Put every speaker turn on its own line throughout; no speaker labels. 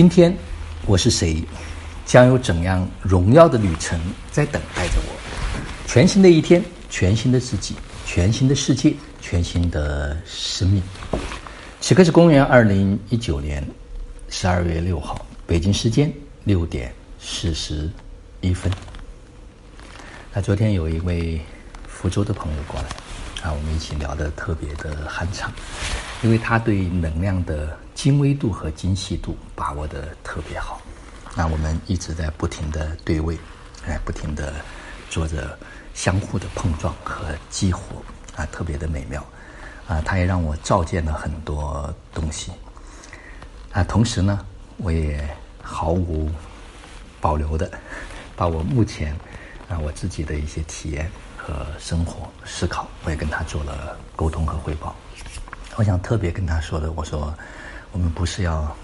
今天我是谁，将有怎样荣耀的旅程在等待着我？全新的一天，全新的自己，全新的世界，全新的生命。此刻是公元二零一九年十二月六号，北京时间六点四十一分。那昨天有一位福州的朋友过来，啊，我们一起聊得特别的酣畅，因为他对能量的精微度和精细度把握的特别好。那我们一直在不停的对位，哎，不停的做着相互的碰撞和激活，啊，特别的美妙。啊，他也让我照见了很多东西。啊，同时呢，我也毫无保留的 把我目前。啊，我自己的一些体验和生活思考，我也跟他做了沟通和汇报。我想特别跟他说的，我说我们不是要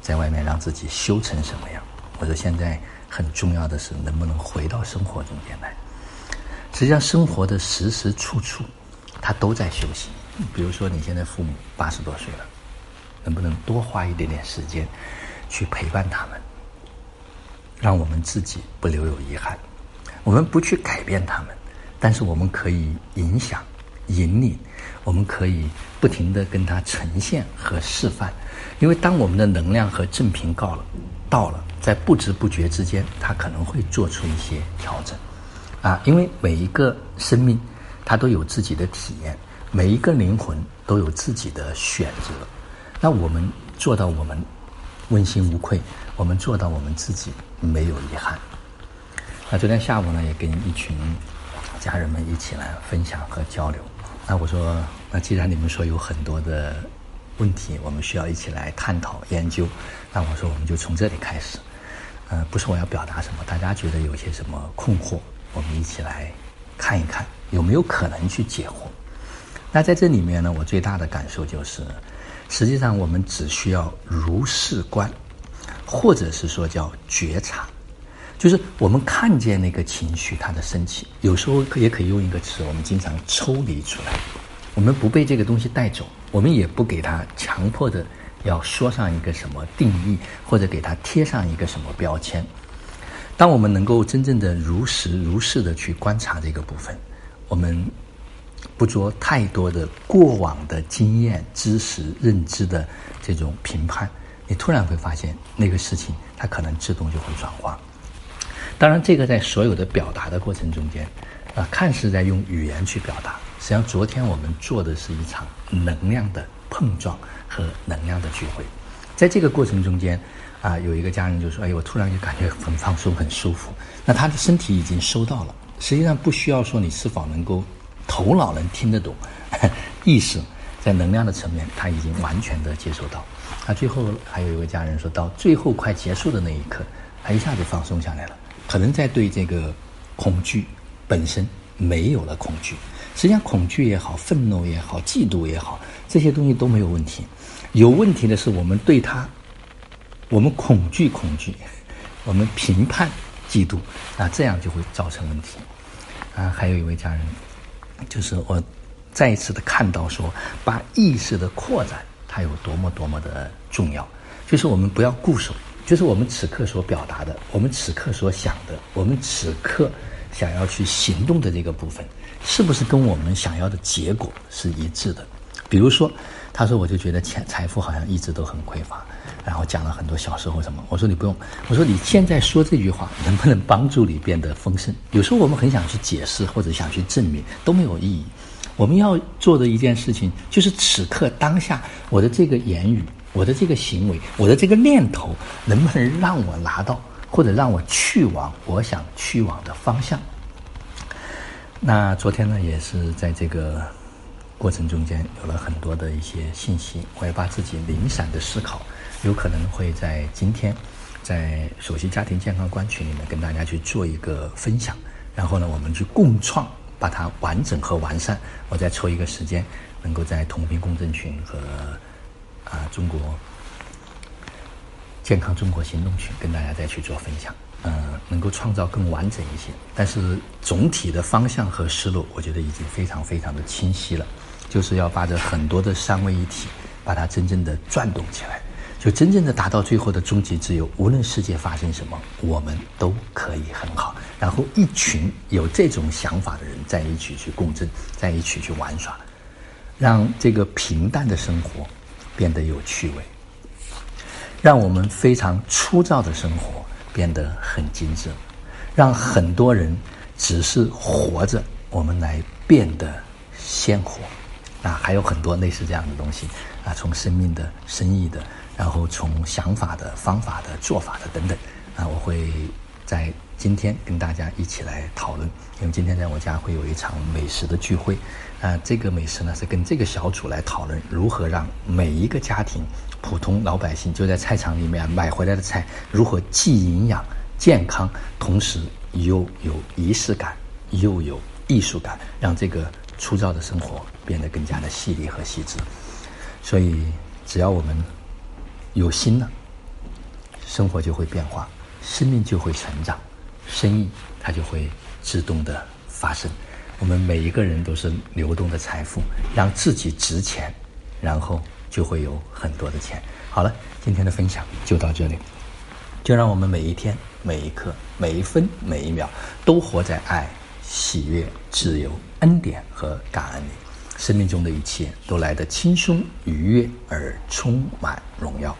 在外面让自己修成什么样，我说现在很重要的是能不能回到生活中间来。实际上，生活的时时处处，他都在休息。比如说，你现在父母八十多岁了，能不能多花一点点时间去陪伴他们，让我们自己不留有遗憾。我们不去改变他们，但是我们可以影响、引领，我们可以不停的跟他呈现和示范。因为当我们的能量和正频到了，到了，在不知不觉之间，他可能会做出一些调整。啊，因为每一个生命，它都有自己的体验，每一个灵魂都有自己的选择。那我们做到我们问心无愧，我们做到我们自己没有遗憾。那昨天下午呢，也跟一群家人们一起来分享和交流。那我说，那既然你们说有很多的问题，我们需要一起来探讨研究，那我说我们就从这里开始。呃，不是我要表达什么，大家觉得有些什么困惑，我们一起来看一看有没有可能去解惑。那在这里面呢，我最大的感受就是，实际上我们只需要如是观，或者是说叫觉察。就是我们看见那个情绪它的升起，有时候也可以用一个词，我们经常抽离出来，我们不被这个东西带走，我们也不给它强迫的要说上一个什么定义，或者给它贴上一个什么标签。当我们能够真正的如实如是的去观察这个部分，我们不做太多的过往的经验、知识、认知的这种评判，你突然会发现那个事情它可能自动就会转化。当然，这个在所有的表达的过程中间，啊，看似在用语言去表达，实际上昨天我们做的是一场能量的碰撞和能量的聚会。在这个过程中间，啊，有一个家人就说：“哎，我突然就感觉很放松、很舒服。”那他的身体已经收到了，实际上不需要说你是否能够头脑能听得懂，意识在能量的层面他已经完全的接受到。那最后还有一位家人说到最后快结束的那一刻，他一下子放松下来了。可能在对这个恐惧本身没有了恐惧，实际上恐惧也好，愤怒也好，嫉妒也好，这些东西都没有问题。有问题的是我们对他，我们恐惧恐惧，我们评判嫉妒，那这样就会造成问题。啊，还有一位家人，就是我再一次的看到说，把意识的扩展它有多么多么的重要，就是我们不要固守。就是我们此刻所表达的，我们此刻所想的，我们此刻想要去行动的这个部分，是不是跟我们想要的结果是一致的？比如说，他说我就觉得钱财富好像一直都很匮乏，然后讲了很多小时候什么。我说你不用，我说你现在说这句话能不能帮助你变得丰盛？有时候我们很想去解释或者想去证明都没有意义。我们要做的一件事情就是此刻当下我的这个言语。我的这个行为，我的这个念头，能不能让我拿到，或者让我去往我想去往的方向？那昨天呢，也是在这个过程中间有了很多的一些信息，我也把自己零散的思考，有可能会在今天在首席家庭健康观群里面跟大家去做一个分享，然后呢，我们去共创，把它完整和完善。我再抽一个时间，能够在同频共振群和。啊，中国健康中国行动群跟大家再去做分享，嗯，能够创造更完整一些。但是总体的方向和思路，我觉得已经非常非常的清晰了，就是要把这很多的三位一体，把它真正的转动起来。就真正的达到最后的终极自由。无论世界发生什么，我们都可以很好。然后一群有这种想法的人在一起去共振，在一起去玩耍，让这个平淡的生活变得有趣味，让我们非常粗糙的生活变得很精致，让很多人只是活着，我们来变得鲜活。啊，还有很多类似这样的东西啊，从生命的、生意的，然后从想法的、方法的、做法的等等啊，我会在今天跟大家一起来讨论。因为今天在我家会有一场美食的聚会啊，这个美食呢是跟这个小组来讨论如何让每一个家庭、普通老百姓就在菜场里面买回来的菜，如何既营养、健康，同时又有仪式感，又有艺术感，让这个。粗糙的生活变得更加的细腻和细致，所以只要我们有心了，生活就会变化，生命就会成长，生意它就会自动的发生。我们每一个人都是流动的财富，让自己值钱，然后就会有很多的钱。好了，今天的分享就到这里，就让我们每一天、每一刻、每一分、每一秒都活在爱。喜悦、自由、恩典和感恩里，生命中的一切都来得轻松、愉悦而充满荣耀。